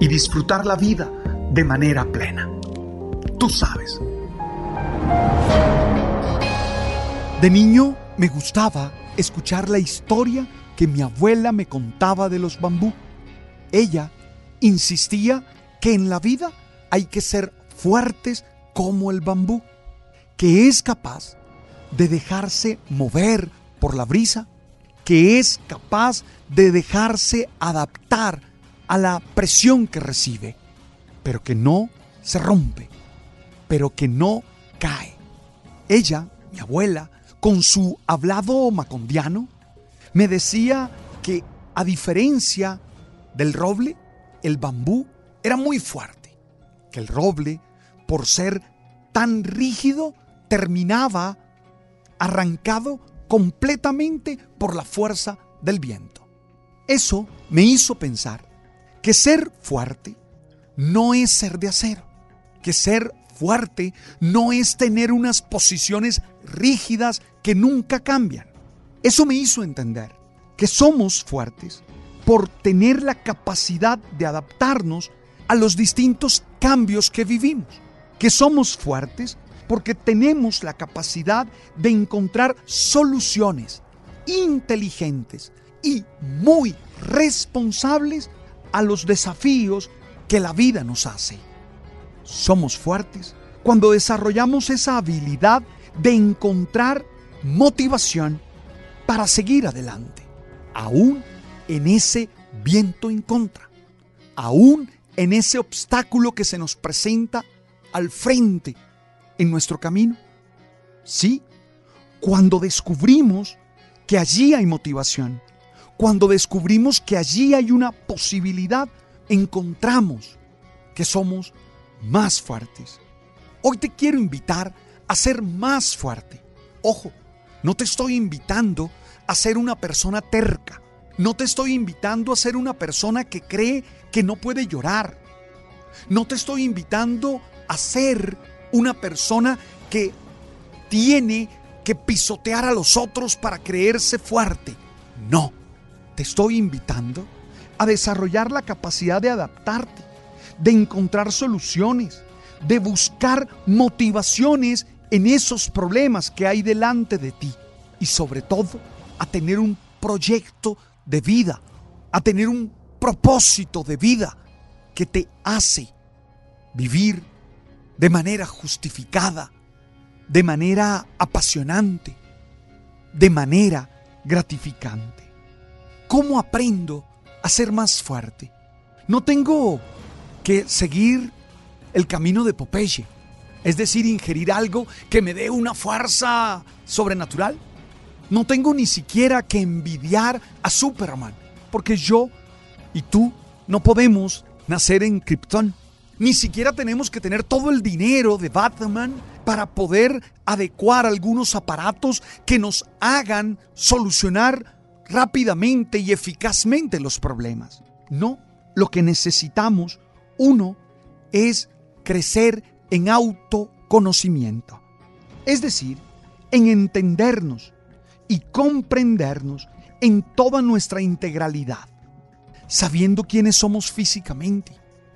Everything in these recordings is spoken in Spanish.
y disfrutar la vida de manera plena. Tú sabes. De niño me gustaba escuchar la historia que mi abuela me contaba de los bambú. Ella insistía que en la vida hay que ser fuertes como el bambú, que es capaz de dejarse mover por la brisa, que es capaz de dejarse adaptar a la presión que recibe, pero que no se rompe, pero que no cae. Ella, mi abuela, con su hablado macondiano, me decía que a diferencia del roble, el bambú era muy fuerte, que el roble, por ser tan rígido, terminaba arrancado completamente por la fuerza del viento. Eso me hizo pensar que ser fuerte no es ser de acero, que ser fuerte no es tener unas posiciones rígidas que nunca cambian. Eso me hizo entender que somos fuertes por tener la capacidad de adaptarnos a los distintos cambios que vivimos, que somos fuertes porque tenemos la capacidad de encontrar soluciones inteligentes y muy responsables a los desafíos que la vida nos hace. Somos fuertes cuando desarrollamos esa habilidad de encontrar motivación para seguir adelante, aún en ese viento en contra, aún en ese obstáculo que se nos presenta al frente en nuestro camino. Sí, cuando descubrimos que allí hay motivación, cuando descubrimos que allí hay una posibilidad, encontramos que somos más fuertes. Hoy te quiero invitar a ser más fuerte. Ojo, no te estoy invitando a ser una persona terca. No te estoy invitando a ser una persona que cree que no puede llorar. No te estoy invitando a ser una persona que tiene que pisotear a los otros para creerse fuerte. No, te estoy invitando a desarrollar la capacidad de adaptarte, de encontrar soluciones, de buscar motivaciones en esos problemas que hay delante de ti y sobre todo a tener un proyecto de vida, a tener un propósito de vida que te hace vivir de manera justificada, de manera apasionante, de manera gratificante. ¿Cómo aprendo a ser más fuerte? No tengo que seguir el camino de Popeye, es decir, ingerir algo que me dé una fuerza sobrenatural. No tengo ni siquiera que envidiar a Superman, porque yo y tú no podemos nacer en Krypton. Ni siquiera tenemos que tener todo el dinero de Batman para poder adecuar algunos aparatos que nos hagan solucionar rápidamente y eficazmente los problemas. No, lo que necesitamos, uno, es crecer en autoconocimiento. Es decir, en entendernos y comprendernos en toda nuestra integralidad, sabiendo quiénes somos físicamente,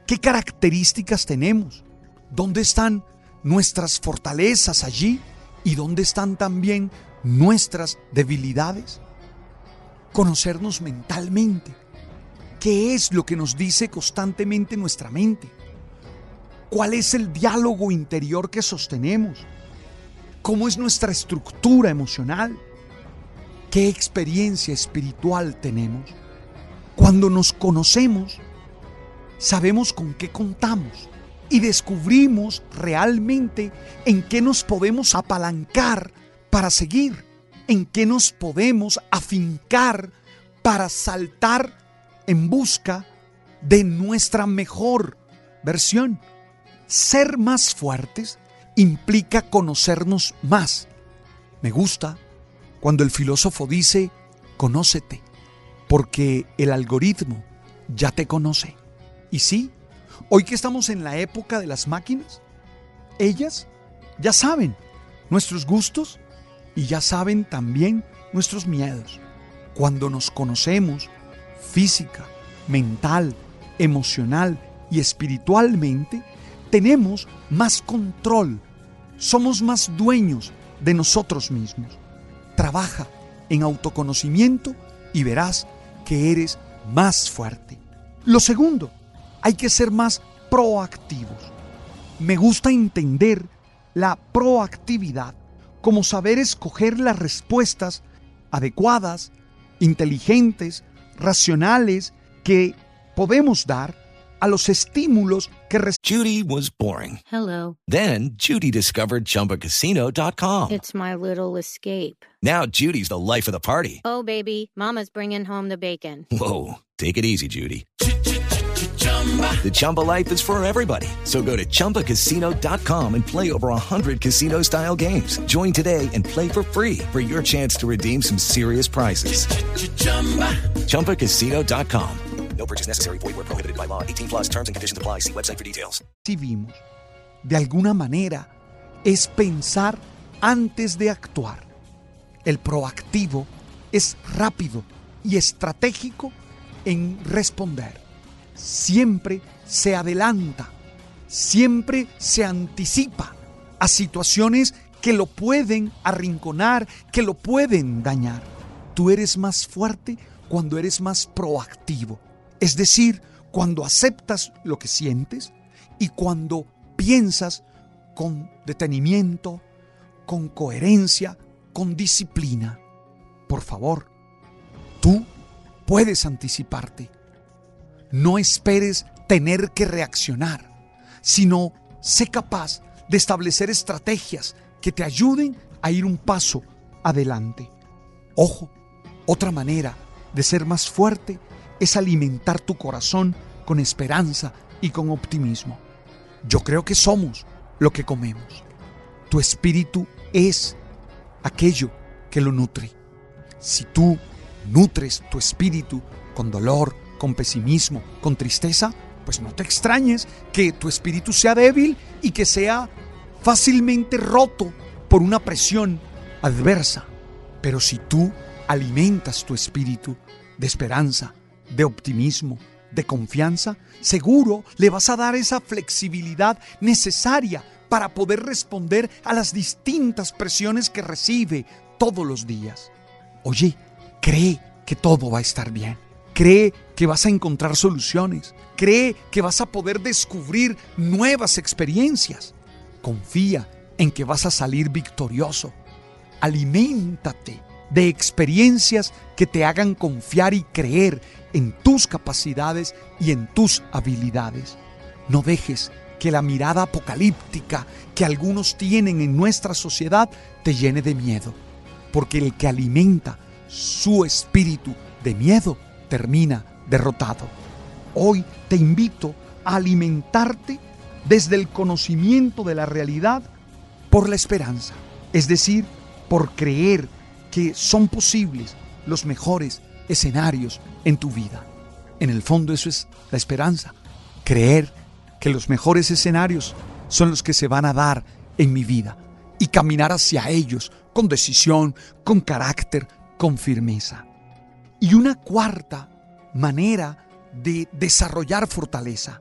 qué características tenemos, dónde están nuestras fortalezas allí y dónde están también nuestras debilidades. Conocernos mentalmente, qué es lo que nos dice constantemente nuestra mente, ¿Cuál es el diálogo interior que sostenemos? ¿Cómo es nuestra estructura emocional? ¿Qué experiencia espiritual tenemos? Cuando nos conocemos, sabemos con qué contamos y descubrimos realmente en qué nos podemos apalancar para seguir, en qué nos podemos afincar para saltar en busca de nuestra mejor versión. Ser más fuertes implica conocernos más. Me gusta cuando el filósofo dice, conócete, porque el algoritmo ya te conoce. Y sí, hoy que estamos en la época de las máquinas, ellas ya saben nuestros gustos y ya saben también nuestros miedos. Cuando nos conocemos física, mental, emocional y espiritualmente, tenemos más control, somos más dueños de nosotros mismos. Trabaja en autoconocimiento y verás que eres más fuerte. Lo segundo, hay que ser más proactivos. Me gusta entender la proactividad como saber escoger las respuestas adecuadas, inteligentes, racionales que podemos dar a los estímulos que Judy was boring. Hello. Then Judy discovered ChumbaCasino.com. It's my little escape. Now Judy's the life of the party. Oh, baby, Mama's bringing home the bacon. Whoa, take it easy, Judy. The Chumba life is for everybody. So go to ChumbaCasino.com and play over 100 casino style games. Join today and play for free for your chance to redeem some serious prizes. ChumbaCasino.com. No purchase necessary. Void where prohibited by law. 18 plus terms and conditions apply. See website for details. recibimos, de alguna manera, es pensar antes de actuar. El proactivo es rápido y estratégico en responder. Siempre se adelanta, siempre se anticipa a situaciones que lo pueden arrinconar, que lo pueden dañar. Tú eres más fuerte cuando eres más proactivo. Es decir, cuando aceptas lo que sientes y cuando piensas con detenimiento, con coherencia, con disciplina. Por favor, tú puedes anticiparte. No esperes tener que reaccionar, sino sé capaz de establecer estrategias que te ayuden a ir un paso adelante. Ojo, otra manera de ser más fuerte es alimentar tu corazón con esperanza y con optimismo. Yo creo que somos lo que comemos. Tu espíritu es aquello que lo nutre. Si tú nutres tu espíritu con dolor, con pesimismo, con tristeza, pues no te extrañes que tu espíritu sea débil y que sea fácilmente roto por una presión adversa. Pero si tú alimentas tu espíritu de esperanza, de optimismo, de confianza, seguro le vas a dar esa flexibilidad necesaria para poder responder a las distintas presiones que recibe todos los días. Oye, cree que todo va a estar bien. Cree que vas a encontrar soluciones. Cree que vas a poder descubrir nuevas experiencias. Confía en que vas a salir victorioso. Aliméntate de experiencias que te hagan confiar y creer en tus capacidades y en tus habilidades. No dejes que la mirada apocalíptica que algunos tienen en nuestra sociedad te llene de miedo, porque el que alimenta su espíritu de miedo termina derrotado. Hoy te invito a alimentarte desde el conocimiento de la realidad por la esperanza, es decir, por creer que son posibles los mejores escenarios en tu vida. En el fondo eso es la esperanza, creer que los mejores escenarios son los que se van a dar en mi vida y caminar hacia ellos con decisión, con carácter, con firmeza. Y una cuarta manera de desarrollar fortaleza,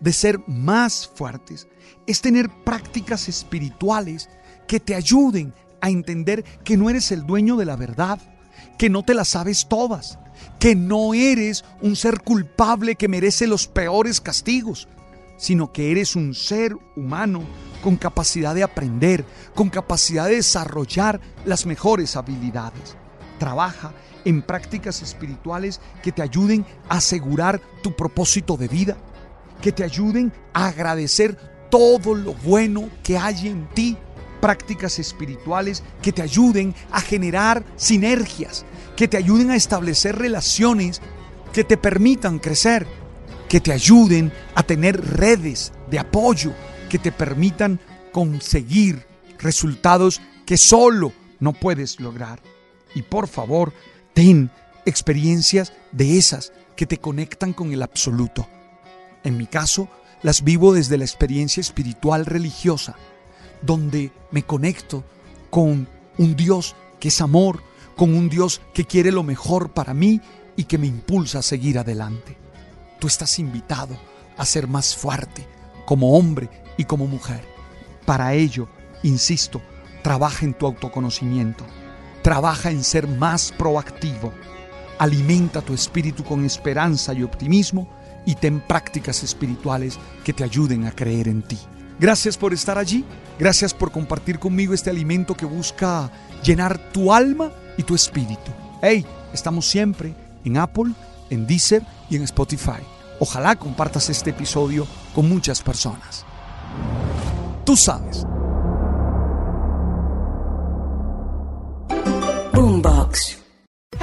de ser más fuertes, es tener prácticas espirituales que te ayuden a entender que no eres el dueño de la verdad, que no te las sabes todas, que no eres un ser culpable que merece los peores castigos. sino que eres un ser humano con capacidad de aprender, con capacidad de desarrollar las mejores habilidades. Trabaja en prácticas espirituales que te ayuden a asegurar tu propósito de vida, que te ayuden a agradecer todo lo bueno que hay en ti. Prácticas espirituales que te ayuden a generar sinergias, que te ayuden a establecer relaciones que te permitan crecer, que te ayuden a tener redes de apoyo, que te permitan conseguir resultados que solo no puedes lograr. Y por favor, ten experiencias de esas que te conectan con el absoluto. En mi caso, las vivo desde la experiencia espiritual religiosa, donde me conecto con un Dios que es amor, con un Dios que quiere lo mejor para mí y que me impulsa a seguir adelante. Tú estás invitado a ser más fuerte como hombre y como mujer. Para ello, insisto, trabaja en tu autoconocimiento, trabaja en ser más proactivo, alimenta tu espíritu con esperanza y optimismo y ten prácticas espirituales que te ayuden a creer en ti. Gracias por estar allí, gracias por compartir conmigo este alimento que busca llenar tu alma y tu espíritu. Hey, estamos siempre en Apple, en Deezer y en Spotify. Ojalá compartas este episodio con muchas personas. Tú sabes.